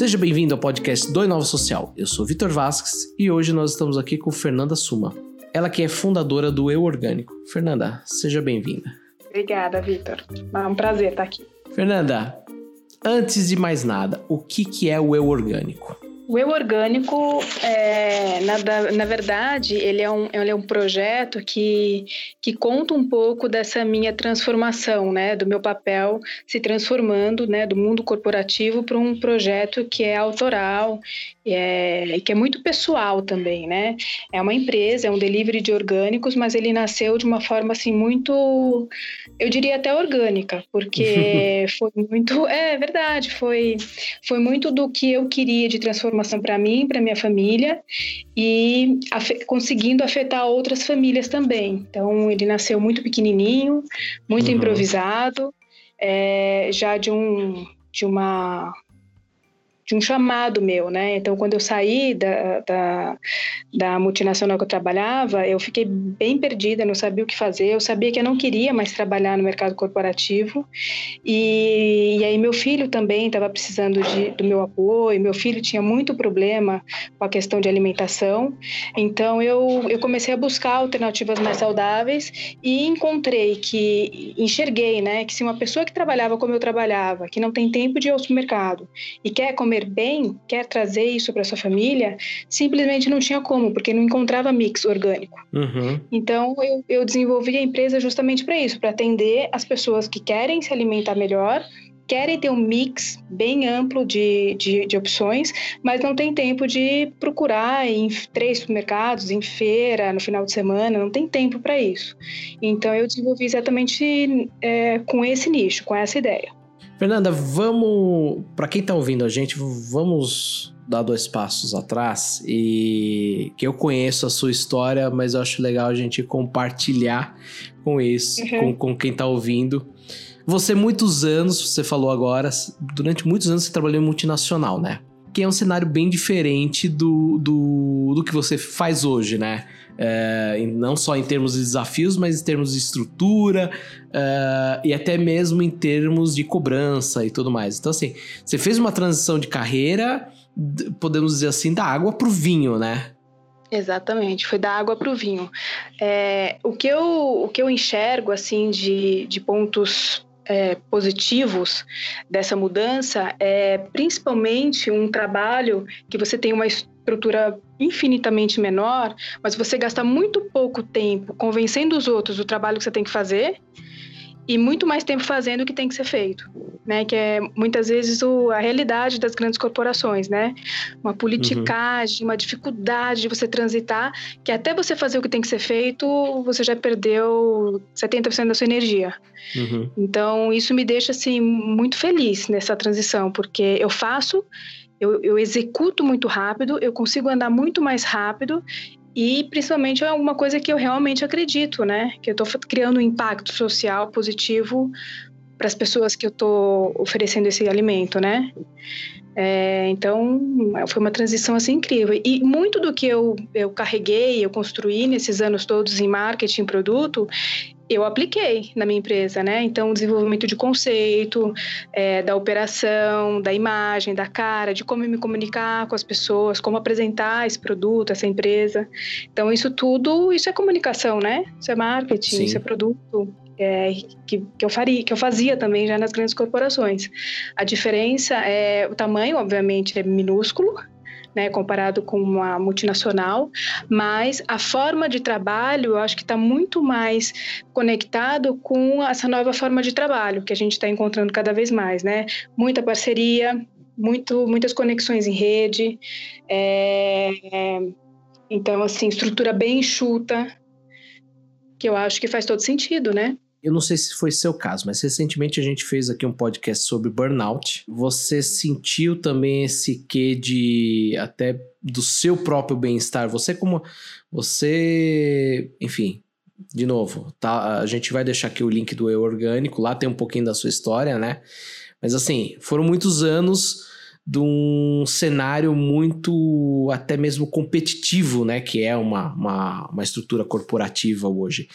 Seja bem-vindo ao podcast do Inova Social. Eu sou Vitor Vasques e hoje nós estamos aqui com Fernanda Suma. Ela que é fundadora do Eu Orgânico. Fernanda, seja bem-vinda. Obrigada, Vitor. É um prazer estar aqui. Fernanda, antes de mais nada, o que, que é o Eu Orgânico? O Eu Orgânico, é, na, na verdade, ele é, um, ele é um projeto que, que conta um pouco dessa minha transformação, né, do meu papel se transformando, né, do mundo corporativo para um projeto que é autoral é, que é muito pessoal também, né? É uma empresa, é um delivery de orgânicos, mas ele nasceu de uma forma assim muito, eu diria até orgânica, porque foi muito, é verdade, foi, foi muito do que eu queria de transformação para mim, para minha família e af conseguindo afetar outras famílias também. Então ele nasceu muito pequenininho, muito uhum. improvisado, é, já de um de uma de um chamado meu, né? Então, quando eu saí da, da, da, multinacional que eu trabalhava, eu fiquei bem perdida, não sabia o que fazer. Eu sabia que eu não queria mais trabalhar no mercado corporativo. E, e aí, meu filho também estava precisando de, do meu apoio. Meu filho tinha muito problema com a questão de alimentação. Então, eu, eu comecei a buscar alternativas mais saudáveis e encontrei que, enxerguei, né, que se uma pessoa que trabalhava como eu trabalhava, que não tem tempo de ir ao supermercado e quer comer comer bem, quer trazer isso para sua família, simplesmente não tinha como, porque não encontrava mix orgânico. Uhum. Então eu, eu desenvolvi a empresa justamente para isso, para atender as pessoas que querem se alimentar melhor, querem ter um mix bem amplo de, de, de, opções, mas não tem tempo de procurar em três supermercados, em feira, no final de semana, não tem tempo para isso. Então eu desenvolvi exatamente é, com esse nicho, com essa ideia. Fernanda, vamos. Para quem está ouvindo a gente, vamos dar dois passos atrás e que eu conheço a sua história, mas eu acho legal a gente compartilhar com isso, uhum. com, com quem está ouvindo. Você, muitos anos, você falou agora, durante muitos anos você trabalhou em multinacional, né? Que é um cenário bem diferente do, do, do que você faz hoje, né? É, não só em termos de desafios, mas em termos de estrutura é, e até mesmo em termos de cobrança e tudo mais. Então, assim, você fez uma transição de carreira, podemos dizer assim, da água para o vinho, né? Exatamente, foi da água para o vinho. É, o, que eu, o que eu enxergo, assim, de, de pontos é, positivos dessa mudança é principalmente um trabalho que você tem uma estrutura infinitamente menor, mas você gasta muito pouco tempo convencendo os outros do trabalho que você tem que fazer e muito mais tempo fazendo o que tem que ser feito, né? Que é muitas vezes o, a realidade das grandes corporações, né? Uma politicagem, uhum. uma dificuldade de você transitar, que até você fazer o que tem que ser feito, você já perdeu 70% da sua energia. Uhum. Então, isso me deixa assim muito feliz nessa transição, porque eu faço eu, eu, executo muito rápido, eu consigo andar muito mais rápido e principalmente é alguma coisa que eu realmente acredito, né? Que eu estou criando um impacto social positivo para as pessoas que eu estou oferecendo esse alimento, né? É, então, foi uma transição assim incrível. E muito do que eu, eu carreguei, eu construí nesses anos todos em marketing, produto, eu apliquei na minha empresa, né? Então, o desenvolvimento de conceito, é, da operação, da imagem, da cara, de como me comunicar com as pessoas, como apresentar esse produto, essa empresa. Então, isso tudo, isso é comunicação, né? Isso é marketing, Sim. isso é produto. É, que, que, eu faria, que eu fazia também já nas grandes corporações. A diferença é o tamanho, obviamente, é minúsculo, né, comparado com uma multinacional, mas a forma de trabalho eu acho que está muito mais conectado com essa nova forma de trabalho que a gente está encontrando cada vez mais, né? Muita parceria, muito, muitas conexões em rede, é, é, então assim estrutura bem enxuta, que eu acho que faz todo sentido, né? Eu não sei se foi seu caso, mas recentemente a gente fez aqui um podcast sobre burnout. Você sentiu também esse quê de até do seu próprio bem-estar? Você como você, enfim, de novo, tá? A gente vai deixar aqui o link do Eu Orgânico, lá tem um pouquinho da sua história, né? Mas assim, foram muitos anos de um cenário muito até mesmo competitivo, né? Que é uma, uma, uma estrutura corporativa hoje.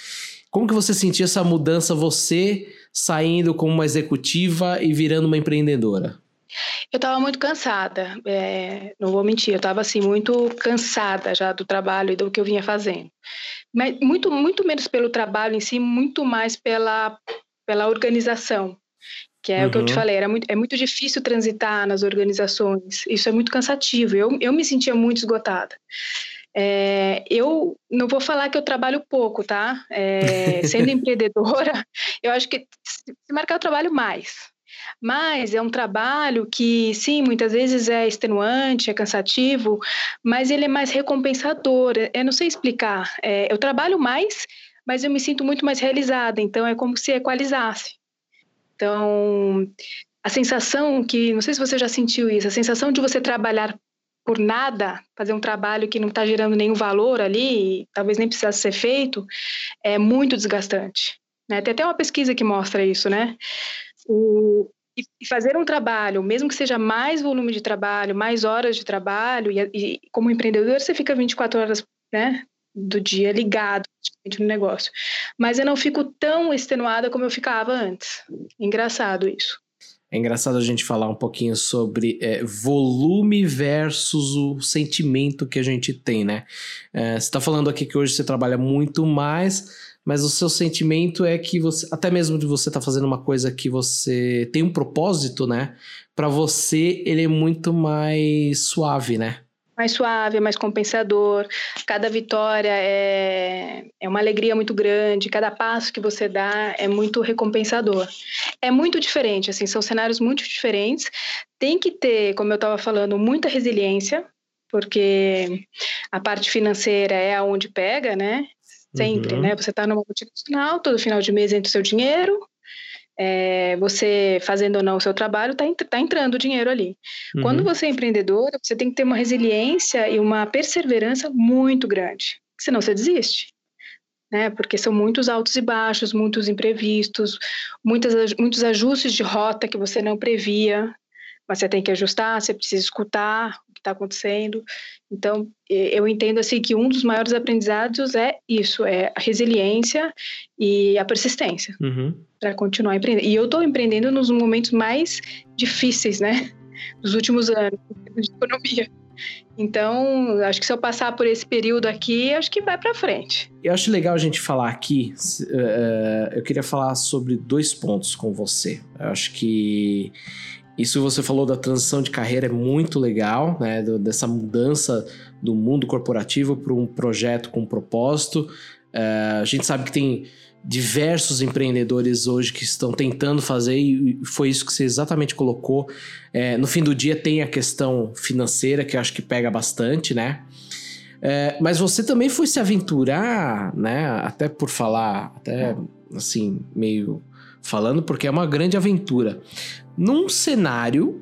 Como que você sentiu essa mudança, você saindo como uma executiva e virando uma empreendedora? Eu estava muito cansada, é, não vou mentir, eu estava assim muito cansada já do trabalho e do que eu vinha fazendo. Mas muito, muito menos pelo trabalho em si, muito mais pela, pela organização, que é uhum. o que eu te uhum. falei, era muito, é muito difícil transitar nas organizações, isso é muito cansativo, eu, eu me sentia muito esgotada. É, eu não vou falar que eu trabalho pouco, tá? É, sendo empreendedora, eu acho que se marcar eu trabalho mais, mas é um trabalho que, sim, muitas vezes é extenuante, é cansativo, mas ele é mais recompensador. Eu não sei explicar. É, eu trabalho mais, mas eu me sinto muito mais realizada. Então, é como se equalizasse. Então, a sensação que, não sei se você já sentiu isso, a sensação de você trabalhar por nada, fazer um trabalho que não está gerando nenhum valor ali, talvez nem precisasse ser feito, é muito desgastante. Né? Tem até uma pesquisa que mostra isso, né? O, e fazer um trabalho, mesmo que seja mais volume de trabalho, mais horas de trabalho, e, e como empreendedor você fica 24 horas né, do dia ligado no negócio. Mas eu não fico tão extenuada como eu ficava antes. Engraçado isso. É engraçado a gente falar um pouquinho sobre é, volume versus o sentimento que a gente tem, né? É, você está falando aqui que hoje você trabalha muito mais, mas o seu sentimento é que você, até mesmo de você estar tá fazendo uma coisa que você tem um propósito, né? Para você ele é muito mais suave, né? Mais suave, mais compensador. Cada vitória é, é uma alegria muito grande. Cada passo que você dá é muito recompensador. É muito diferente, assim, são cenários muito diferentes. Tem que ter, como eu estava falando, muita resiliência, porque a parte financeira é aonde pega, né? sempre, uhum. né? Você está numa multinacional, todo final de mês entra o seu dinheiro, é, você fazendo ou não o seu trabalho, está tá entrando dinheiro ali. Uhum. Quando você é empreendedora, você tem que ter uma resiliência e uma perseverança muito grande, senão você desiste. Né? Porque são muitos altos e baixos, muitos imprevistos, muitas, muitos ajustes de rota que você não previa, mas você tem que ajustar, você precisa escutar o que está acontecendo. Então, eu entendo assim que um dos maiores aprendizados é isso, é a resiliência e a persistência uhum. para continuar empreendendo. E eu estou empreendendo nos momentos mais difíceis, né, dos últimos anos de economia. Então, acho que se eu passar por esse período aqui, acho que vai para frente. Eu acho legal a gente falar aqui. Uh, eu queria falar sobre dois pontos com você. Eu acho que isso você falou da transição de carreira é muito legal, né? dessa mudança do mundo corporativo para um projeto com propósito. Uh, a gente sabe que tem diversos empreendedores hoje que estão tentando fazer e foi isso que você exatamente colocou. É, no fim do dia tem a questão financeira que eu acho que pega bastante, né? É, mas você também foi se aventurar, né? Até por falar, até assim, meio falando, porque é uma grande aventura num cenário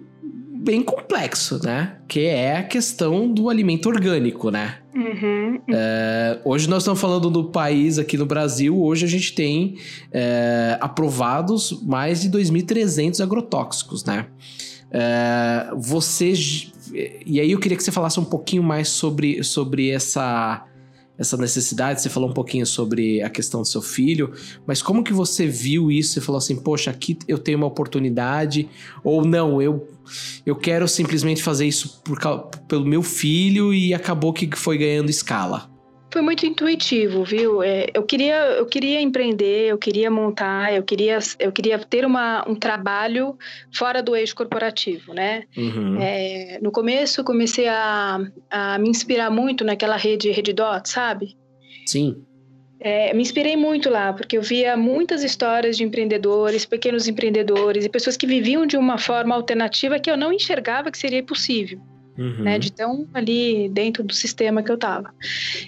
bem complexo, né? Que é a questão do alimento orgânico, né? Uhum. É, hoje nós estamos falando do país aqui no Brasil. Hoje a gente tem é, aprovados mais de 2.300 agrotóxicos, né? É, você e aí eu queria que você falasse um pouquinho mais sobre, sobre essa essa necessidade, você falou um pouquinho sobre a questão do seu filho, mas como que você viu isso? Você falou assim, poxa, aqui eu tenho uma oportunidade, ou não, eu, eu quero simplesmente fazer isso por, pelo meu filho e acabou que foi ganhando escala. Foi muito intuitivo, viu? É, eu, queria, eu queria empreender, eu queria montar, eu queria, eu queria ter uma, um trabalho fora do eixo corporativo, né? Uhum. É, no começo, comecei a, a me inspirar muito naquela rede Reddit, sabe? Sim. É, me inspirei muito lá, porque eu via muitas histórias de empreendedores, pequenos empreendedores e pessoas que viviam de uma forma alternativa que eu não enxergava que seria possível uhum. né? De tão ali dentro do sistema que eu estava.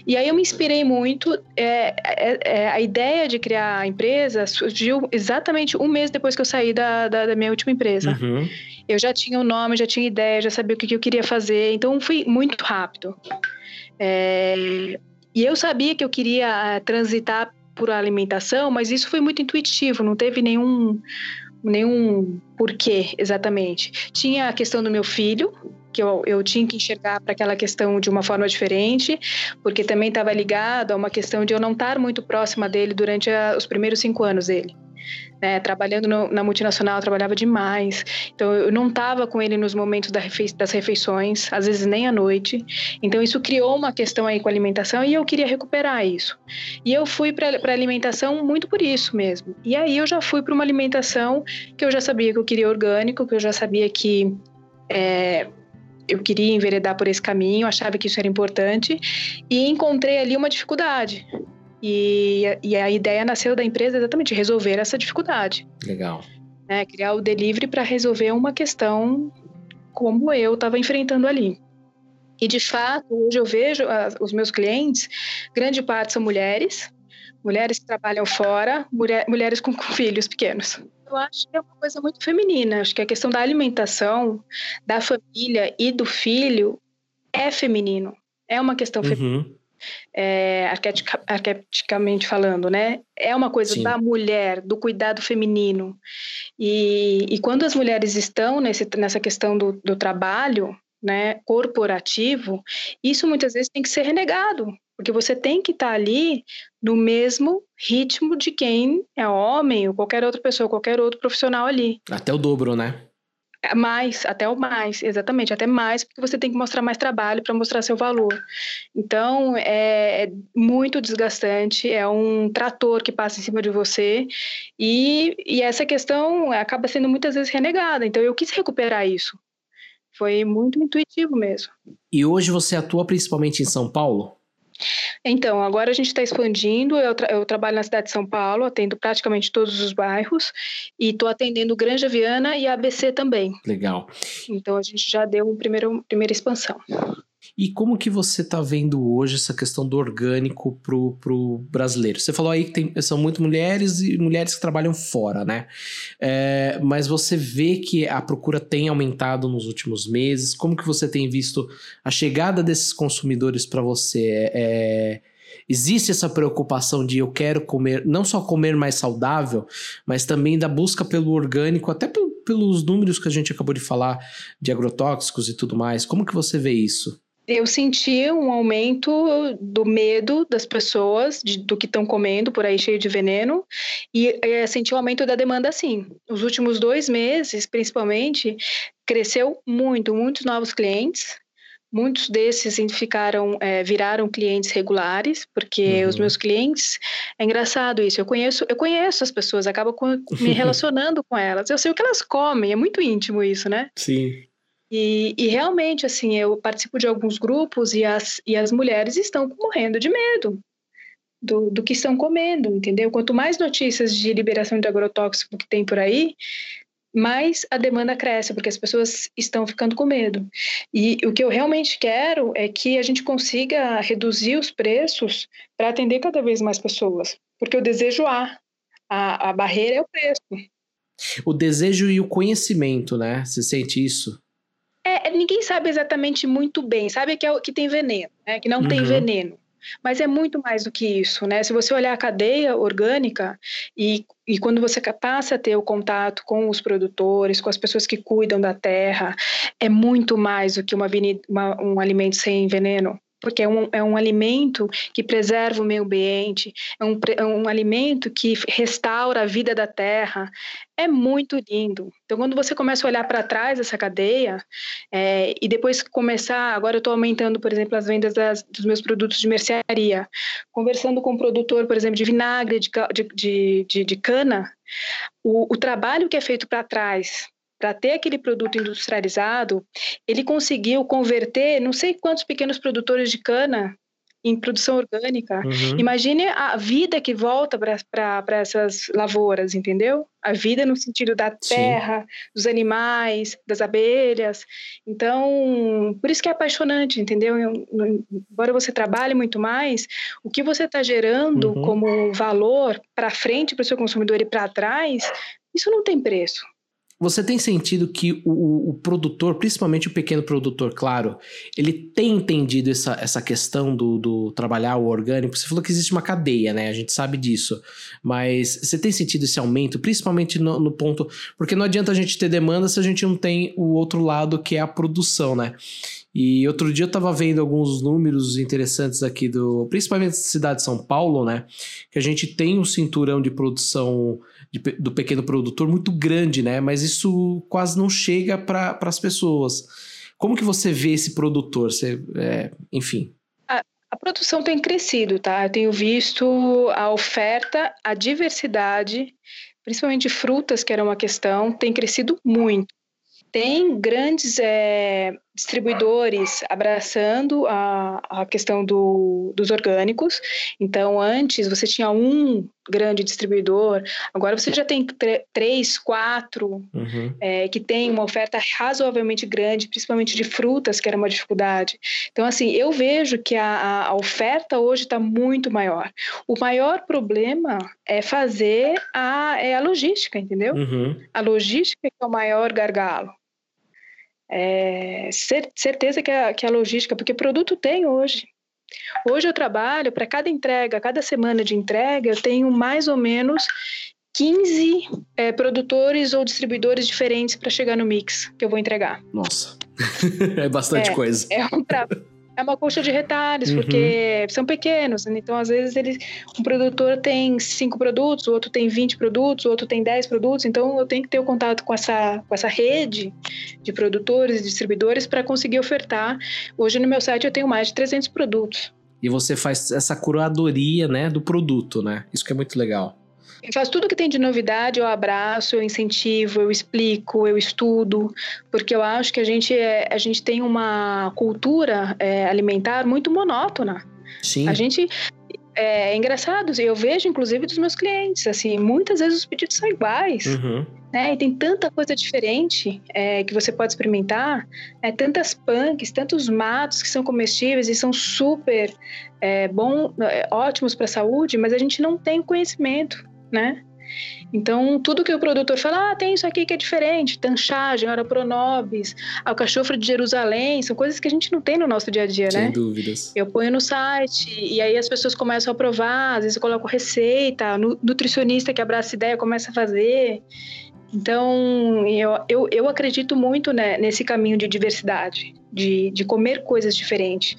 E aí eu me inspirei muito. É, é, é, a ideia de criar a empresa surgiu exatamente um mês depois que eu saí da, da, da minha última empresa. Uhum. Eu já tinha o um nome, já tinha ideia, já sabia o que, que eu queria fazer. Então fui muito rápido. É, e eu sabia que eu queria eh, transitar por alimentação, mas isso foi muito intuitivo, não teve nenhum nenhum porquê exatamente. Tinha a questão do meu filho, que eu, eu tinha que enxergar para aquela questão de uma forma diferente, porque também estava ligado a uma questão de eu não estar muito próxima dele durante a, os primeiros cinco anos dele. Né? Trabalhando no, na multinacional, eu trabalhava demais. Então, eu não estava com ele nos momentos da refe das refeições, às vezes nem à noite. Então, isso criou uma questão aí com a alimentação e eu queria recuperar isso. E eu fui para a alimentação muito por isso mesmo. E aí, eu já fui para uma alimentação que eu já sabia que eu queria orgânico, que eu já sabia que. É, eu queria enveredar por esse caminho, achava que isso era importante e encontrei ali uma dificuldade. E, e a ideia nasceu da empresa exatamente resolver essa dificuldade. Legal. Né? Criar o delivery para resolver uma questão como eu estava enfrentando ali. E de fato, hoje eu vejo as, os meus clientes, grande parte são mulheres, mulheres que trabalham fora, mulher, mulheres com, com filhos pequenos. Eu acho que é uma coisa muito feminina. Acho que a questão da alimentação, da família e do filho é feminino. É uma questão uhum. feminina. É, arqueticamente falando, né? É uma coisa Sim. da mulher, do cuidado feminino. E, e quando as mulheres estão nesse, nessa questão do, do trabalho, né, corporativo, isso muitas vezes tem que ser renegado, porque você tem que estar tá ali no mesmo ritmo de quem é homem ou qualquer outra pessoa, qualquer outro profissional ali. Até o dobro, né? Mais, até o mais, exatamente, até mais, porque você tem que mostrar mais trabalho para mostrar seu valor. Então, é, é, muito desgastante, é um trator que passa em cima de você, e, e essa questão acaba sendo muitas vezes renegada. Então, eu quis recuperar isso. Foi muito intuitivo mesmo. E hoje você atua principalmente em São Paulo? Então, agora a gente está expandindo. Eu, tra eu, trabalho na cidade de São Paulo, atendo praticamente todos os bairros e estou atendendo Granja Viana e ABC também. Legal. Então a gente já deu uma primeira, primeira expansão. E como que você está vendo hoje essa questão do orgânico pro, pro brasileiro? Você falou aí que tem, são muito mulheres e mulheres que trabalham fora, né? É, mas você vê que a procura tem aumentado nos últimos meses. Como que você tem visto a chegada desses consumidores para você? É, é, existe essa preocupação de eu quero comer, não só comer mais saudável, mas também da busca pelo orgânico, até pelos números que a gente acabou de falar de agrotóxicos e tudo mais. Como que você vê isso? Eu senti um aumento do medo das pessoas, de, do que estão comendo por aí cheio de veneno, e é, senti um aumento da demanda sim. Os últimos dois meses, principalmente, cresceu muito, muitos novos clientes. Muitos desses ficaram, é, viraram clientes regulares, porque uhum. os meus clientes, é engraçado isso, eu conheço, eu conheço as pessoas, acabo com, me relacionando com elas, eu sei o que elas comem, é muito íntimo isso, né? Sim. E, e, realmente, assim, eu participo de alguns grupos e as, e as mulheres estão morrendo de medo do, do que estão comendo, entendeu? Quanto mais notícias de liberação de agrotóxico que tem por aí, mais a demanda cresce, porque as pessoas estão ficando com medo. E o que eu realmente quero é que a gente consiga reduzir os preços para atender cada vez mais pessoas, porque o desejo há, a, a barreira é o preço. O desejo e o conhecimento, né? Você sente isso? É, ninguém sabe exatamente muito bem, sabe que, é, que tem veneno, né? que não uhum. tem veneno. Mas é muito mais do que isso, né? Se você olhar a cadeia orgânica e, e quando você passa a ter o contato com os produtores, com as pessoas que cuidam da terra, é muito mais do que uma, uma um alimento sem veneno porque é um, é um alimento que preserva o meio ambiente, é um, é um alimento que restaura a vida da terra. É muito lindo. Então, quando você começa a olhar para trás dessa cadeia, é, e depois começar, agora eu estou aumentando, por exemplo, as vendas das, dos meus produtos de mercearia, conversando com o um produtor, por exemplo, de vinagre de, de, de, de cana, o, o trabalho que é feito para trás para ter aquele produto industrializado, ele conseguiu converter não sei quantos pequenos produtores de cana em produção orgânica. Uhum. Imagine a vida que volta para essas lavouras, entendeu? A vida no sentido da terra, Sim. dos animais, das abelhas. Então, por isso que é apaixonante, entendeu? Embora você trabalhe muito mais, o que você está gerando uhum. como valor para frente para o seu consumidor e para trás, isso não tem preço. Você tem sentido que o, o, produtor, principalmente o pequeno produtor, claro, ele tem entendido essa, essa questão do, do trabalhar o orgânico? Você falou que existe uma cadeia, né? A gente sabe disso. Mas você tem sentido esse aumento, principalmente no, no ponto. Porque não adianta a gente ter demanda se a gente não tem o outro lado que é a produção, né? E outro dia eu estava vendo alguns números interessantes aqui do, principalmente da cidade de São Paulo, né? Que a gente tem um cinturão de produção de, do pequeno produtor muito grande, né? Mas isso quase não chega para as pessoas. Como que você vê esse produtor? Você, é, enfim. A, a produção tem crescido, tá? Eu tenho visto a oferta, a diversidade, principalmente frutas, que era uma questão, tem crescido muito tem grandes é, distribuidores abraçando a, a questão do, dos orgânicos. Então, antes você tinha um grande distribuidor, agora você já tem três, quatro, uhum. é, que tem uma oferta razoavelmente grande, principalmente de frutas, que era uma dificuldade. Então, assim, eu vejo que a, a oferta hoje está muito maior. O maior problema é fazer a, é a logística, entendeu? Uhum. A logística é o maior gargalo. É, certeza que a, que a logística, porque produto tem hoje. Hoje eu trabalho, para cada entrega, cada semana de entrega, eu tenho mais ou menos 15 é, produtores ou distribuidores diferentes para chegar no mix que eu vou entregar. Nossa, é bastante é, coisa. É um trabalho. É uma coxa de retalhos, uhum. porque são pequenos. Né? Então, às vezes, ele, um produtor tem cinco produtos, o outro tem 20 produtos, o outro tem 10 produtos. Então, eu tenho que ter o contato com essa, com essa rede de produtores e distribuidores para conseguir ofertar. Hoje, no meu site, eu tenho mais de 300 produtos. E você faz essa curadoria né, do produto, né? Isso que é muito legal. Eu faço tudo que tem de novidade, eu abraço, eu incentivo, eu explico, eu estudo, porque eu acho que a gente, é, a gente tem uma cultura é, alimentar muito monótona. Sim. A gente é, é, engraçado, eu vejo inclusive dos meus clientes, assim, muitas vezes os pedidos são iguais. Uhum. Né? E tem tanta coisa diferente é, que você pode experimentar, é, tantas punks, tantos matos que são comestíveis e são super é, bom, é, ótimos para a saúde, mas a gente não tem conhecimento né? Então, tudo que o produtor fala, ah, tem isso aqui que é diferente, tanchagem, ora pronobis, alcachofra de Jerusalém, são coisas que a gente não tem no nosso dia a dia, Sem né? Sem dúvidas. Eu ponho no site, e aí as pessoas começam a provar, às vezes eu coloco receita, nutricionista que abraça ideia começa a fazer. Então, eu, eu, eu acredito muito né, nesse caminho de diversidade, de, de comer coisas diferentes,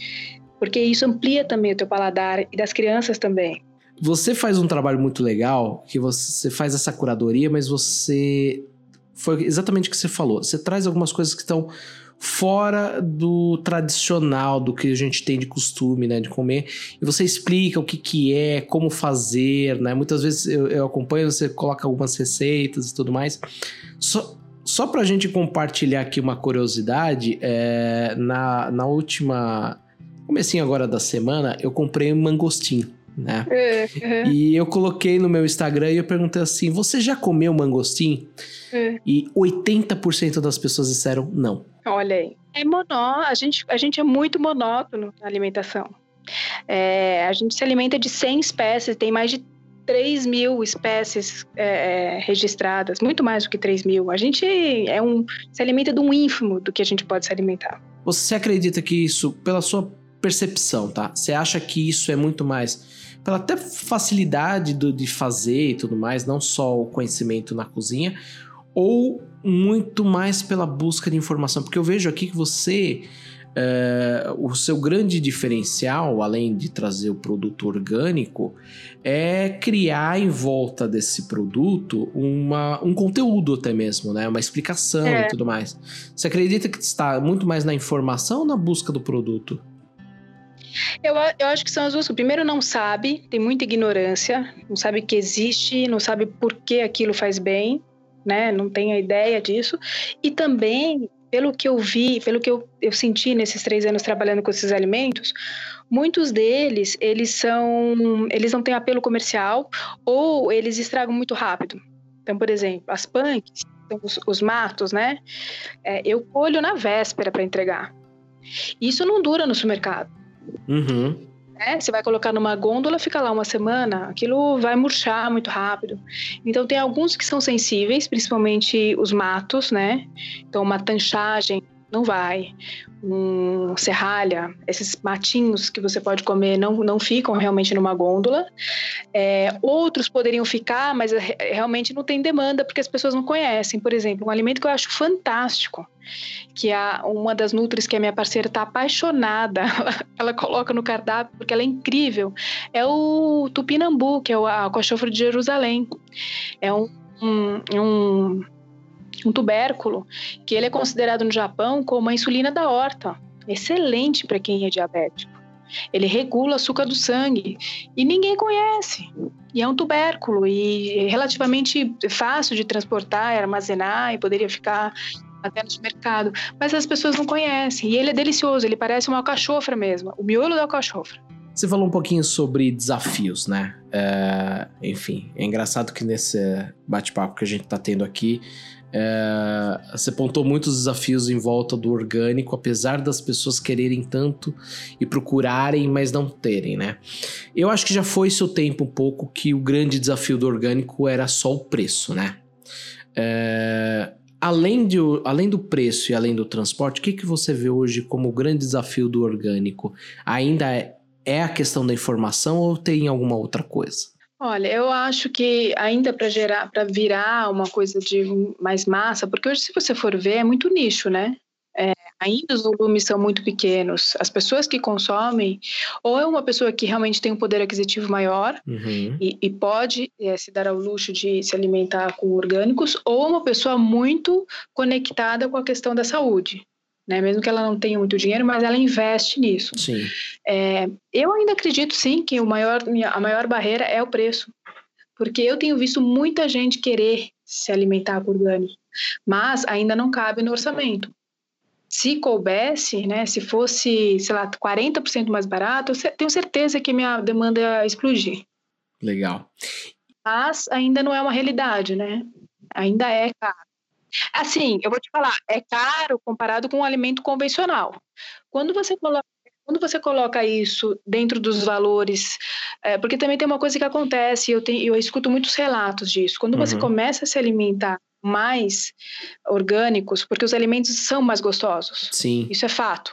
porque isso amplia também o teu paladar e das crianças também. Você faz um trabalho muito legal, que você faz essa curadoria, mas você. Foi exatamente o que você falou. Você traz algumas coisas que estão fora do tradicional, do que a gente tem de costume, né, de comer, e você explica o que que é, como fazer, né, muitas vezes eu, eu acompanho, você coloca algumas receitas e tudo mais, só, só pra gente compartilhar aqui uma curiosidade, é, na, na última, comecinho agora da semana, eu comprei um mangostim, né? Uhum. E eu coloquei no meu Instagram e eu perguntei assim: você já comeu mangostim? Uhum. E 80% das pessoas disseram não. Olha aí. É monó, a gente, a gente é muito monótono na alimentação. É, a gente se alimenta de 100 espécies, tem mais de 3 mil espécies é, registradas, muito mais do que 3 mil. A gente é um, se alimenta de um ínfimo do que a gente pode se alimentar. Você acredita que isso, pela sua percepção, tá? Você acha que isso é muito mais pela até facilidade do, de fazer e tudo mais, não só o conhecimento na cozinha, ou muito mais pela busca de informação? Porque eu vejo aqui que você. É, o seu grande diferencial, além de trazer o produto orgânico, é criar em volta desse produto uma, um conteúdo até mesmo, né? Uma explicação é. e tudo mais. Você acredita que está muito mais na informação ou na busca do produto? Eu, eu acho que são as duas. Primeiro, não sabe, tem muita ignorância, não sabe que existe, não sabe por que aquilo faz bem, né? Não tem a ideia disso. E também, pelo que eu vi, pelo que eu, eu senti nesses três anos trabalhando com esses alimentos, muitos deles, eles são, eles não têm apelo comercial ou eles estragam muito rápido. Então, por exemplo, as punks, os, os matos, né? É, eu colho na véspera para entregar. Isso não dura no supermercado. Uhum. Né? Você vai colocar numa gôndola, fica lá uma semana, aquilo vai murchar muito rápido. Então tem alguns que são sensíveis, principalmente os matos, né? Então uma tanchagem não vai. Um serralha, esses matinhos que você pode comer não, não ficam realmente numa gôndola. É, outros poderiam ficar, mas realmente não tem demanda porque as pessoas não conhecem. Por exemplo, um alimento que eu acho fantástico, que a, uma das nutris que a minha parceira está apaixonada, ela, coloca no cardápio porque ela é incrível, é o tupinambu, que é o a de Jerusalém. É um, um, um um tubérculo, que ele é considerado no Japão como a insulina da horta. Excelente para quem é diabético. Ele regula o açúcar do sangue e ninguém conhece. E é um tubérculo e é relativamente fácil de transportar, armazenar e poderia ficar até no mercado, mas as pessoas não conhecem. E ele é delicioso, ele parece uma alcachofra mesmo, o miolo da alcachofra. Você falou um pouquinho sobre desafios, né? É, enfim, é engraçado que nesse bate-papo que a gente está tendo aqui, é, você pontou muitos desafios em volta do orgânico, apesar das pessoas quererem tanto e procurarem, mas não terem, né? Eu acho que já foi seu tempo um pouco que o grande desafio do orgânico era só o preço, né? É, além, de, além do preço e além do transporte, o que, que você vê hoje como o grande desafio do orgânico? Ainda é, é a questão da informação ou tem alguma outra coisa? Olha, eu acho que ainda para gerar, para virar uma coisa de mais massa, porque hoje se você for ver é muito nicho, né? É, ainda os volumes são muito pequenos. As pessoas que consomem, ou é uma pessoa que realmente tem um poder aquisitivo maior uhum. e, e, pode é, se dar ao luxo de se alimentar com orgânicos, ou uma pessoa muito conectada com a questão da saúde né? Mesmo que ela não tenha muito dinheiro, mas ela investe nisso. Sim. É, eu ainda acredito sim que o maior, a maior barreira é o preço, porque eu tenho visto muita gente querer se alimentar com orgânico, mas ainda não cabe no orçamento. Se coubesse, né, se fosse, sei lá, 40% mais barato, eu tenho certeza que minha demanda ia explodir. Legal. Mas ainda não é uma realidade, né? Ainda é caro. Assim, eu vou te falar, é caro comparado com um alimento convencional. Quando você coloca quando você coloca isso dentro dos valores, é, porque também tem uma coisa que acontece, eu, tenho, eu escuto muitos relatos disso. Quando uhum. você começa a se alimentar mais orgânicos, porque os alimentos são mais gostosos. Sim. Isso é fato.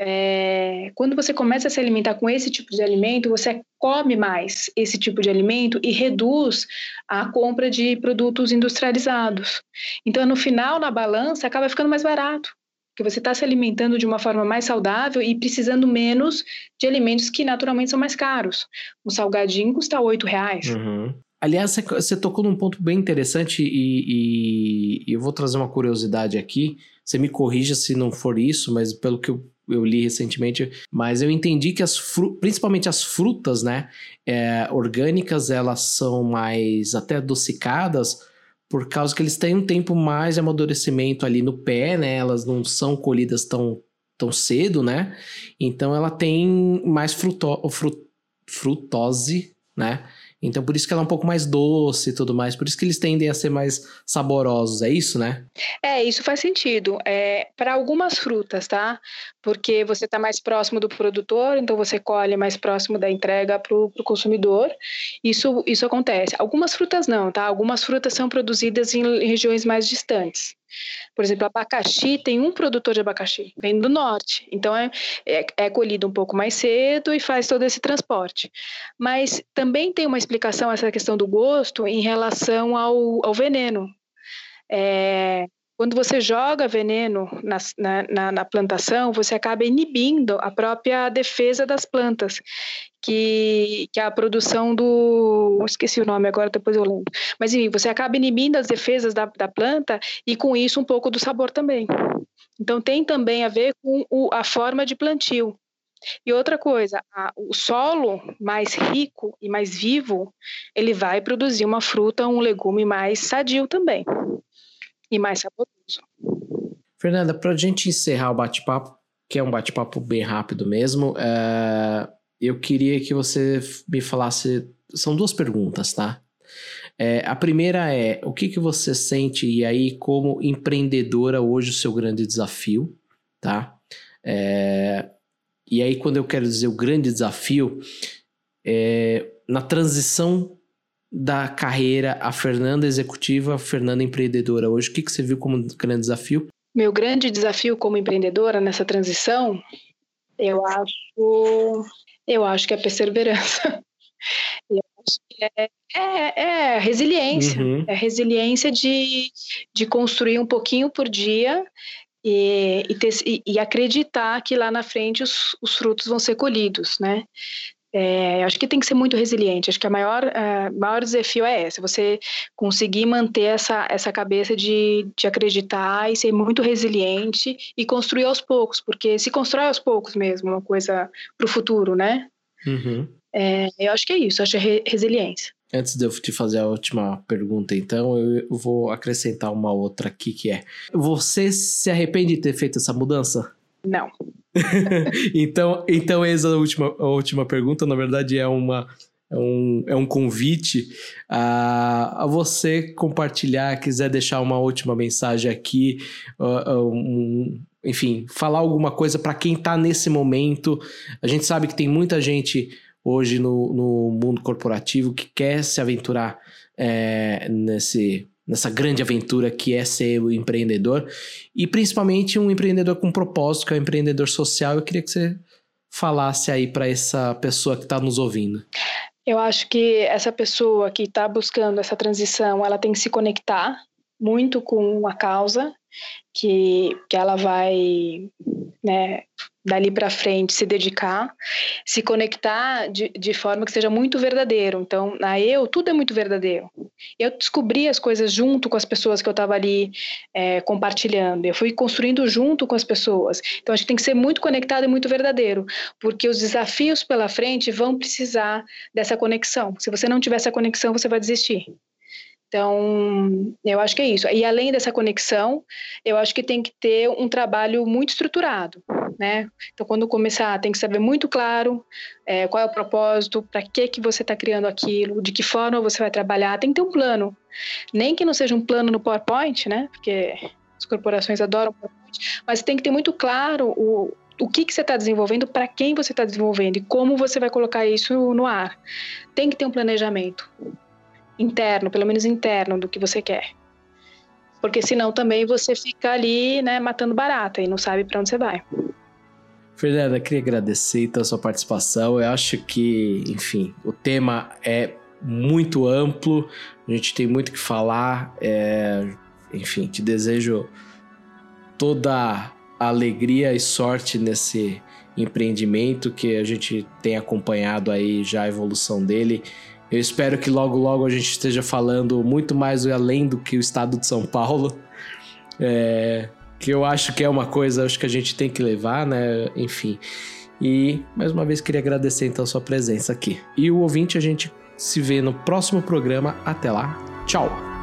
É, quando você começa a se alimentar com esse tipo de alimento, você come mais esse tipo de alimento e reduz a compra de produtos industrializados. Então, no final, na balança, acaba ficando mais barato, porque você está se alimentando de uma forma mais saudável e precisando menos de alimentos que naturalmente são mais caros. Um salgadinho custa oito reais. Uhum. Aliás, você tocou num ponto bem interessante e, e, e eu vou trazer uma curiosidade aqui. Você me corrija se não for isso, mas pelo que eu eu li recentemente, mas eu entendi que as principalmente as frutas, né, é, orgânicas, elas são mais até adocicadas por causa que eles têm um tempo mais de amadurecimento ali no pé, né, elas não são colhidas tão, tão cedo, né, então ela tem mais fruto, frutose, né, então, por isso que ela é um pouco mais doce e tudo mais. Por isso que eles tendem a ser mais saborosos. É isso, né? É, isso faz sentido. É, para algumas frutas, tá? Porque você está mais próximo do produtor, então você colhe mais próximo da entrega para o consumidor. Isso, isso acontece. Algumas frutas não, tá? Algumas frutas são produzidas em regiões mais distantes. Por exemplo, abacaxi tem um produtor de abacaxi, vem do norte. Então é, é, é, colhido um pouco mais cedo e faz todo esse transporte. Mas também tem uma explicação essa questão do gosto em relação ao, ao veneno. É, quando você joga veneno na, na, na, plantação, você acaba inibindo a própria defesa das plantas, que, que é a produção do. Esqueci o nome agora, depois eu lembro. Mas enfim, você acaba inibindo as defesas da, da planta e com isso um pouco do sabor também. Então tem também a ver com o, a forma de plantio. E outra coisa, a, o solo mais rico e mais vivo, ele vai produzir uma fruta, um legume mais sadio também e mais saboroso. Fernanda, para a gente encerrar o bate-papo, que é um bate-papo bem rápido mesmo, é... eu queria que você me falasse. São duas perguntas, tá? É, a primeira é: o que, que você sente, e aí, como empreendedora, hoje, o seu grande desafio, tá? É, e aí, quando eu quero dizer o grande desafio, é na transição da carreira, a Fernanda executiva, a Fernanda empreendedora hoje? O que, que você viu como grande desafio? Meu grande desafio como empreendedora nessa transição, eu acho, eu acho que é perseverança. Eu acho que é, é, é resiliência, uhum. é resiliência de, de construir um pouquinho por dia e, e, ter, e, e, acreditar que lá na frente os, os frutos vão ser colhidos, né? É, acho que tem que ser muito resiliente. Acho que a maior, uh, maior desafio é esse: você conseguir manter essa, essa cabeça de, de acreditar e ser muito resiliente e construir aos poucos, porque se constrói aos poucos mesmo uma coisa para o futuro, né? Uhum. É, eu acho que é isso, acho que é re resiliência. Antes de eu te fazer a última pergunta, então, eu vou acrescentar uma outra aqui que é: Você se arrepende de ter feito essa mudança? Não. então, então, essa última, a última pergunta, na verdade, é uma. É um, é um convite a, a você compartilhar, quiser deixar uma última mensagem aqui, uh, um, enfim, falar alguma coisa para quem está nesse momento. A gente sabe que tem muita gente hoje no, no mundo corporativo que quer se aventurar é, nesse, nessa grande aventura que é ser o empreendedor e principalmente um empreendedor com propósito, que é um empreendedor social. Eu queria que você falasse aí para essa pessoa que está nos ouvindo. Eu acho que essa pessoa que está buscando essa transição, ela tem que se conectar muito com a causa que, que ela vai né, dali para frente se dedicar, se conectar de, de forma que seja muito verdadeiro. Então, na eu, tudo é muito verdadeiro. Eu descobri as coisas junto com as pessoas que eu estava ali é, compartilhando. Eu fui construindo junto com as pessoas. Então, acho que tem que ser muito conectado e muito verdadeiro, porque os desafios pela frente vão precisar dessa conexão. Se você não tiver essa conexão, você vai desistir. Então, eu acho que é isso. E além dessa conexão, eu acho que tem que ter um trabalho muito estruturado, né? Então, quando começar, tem que saber muito claro é, qual é o propósito, para que que você está criando aquilo, de que forma você vai trabalhar. Tem que ter um plano, nem que não seja um plano no PowerPoint, né? Porque as corporações adoram PowerPoint, mas tem que ter muito claro o, o que, que você está desenvolvendo, para quem você está desenvolvendo e como você vai colocar isso no ar. Tem que ter um planejamento interno, pelo menos interno, do que você quer. Porque senão também você fica ali, né, matando barata e não sabe para onde você vai. Fernanda, queria agradecer então a sua participação. Eu acho que, enfim, o tema é muito amplo, a gente tem muito que falar. É, enfim, te desejo toda alegria e sorte nesse empreendimento que a gente tem acompanhado aí já a evolução dele eu espero que logo, logo a gente esteja falando muito mais além do que o estado de São Paulo. É, que eu acho que é uma coisa acho que a gente tem que levar, né? Enfim. E mais uma vez queria agradecer então sua presença aqui. E o ouvinte, a gente se vê no próximo programa. Até lá. Tchau!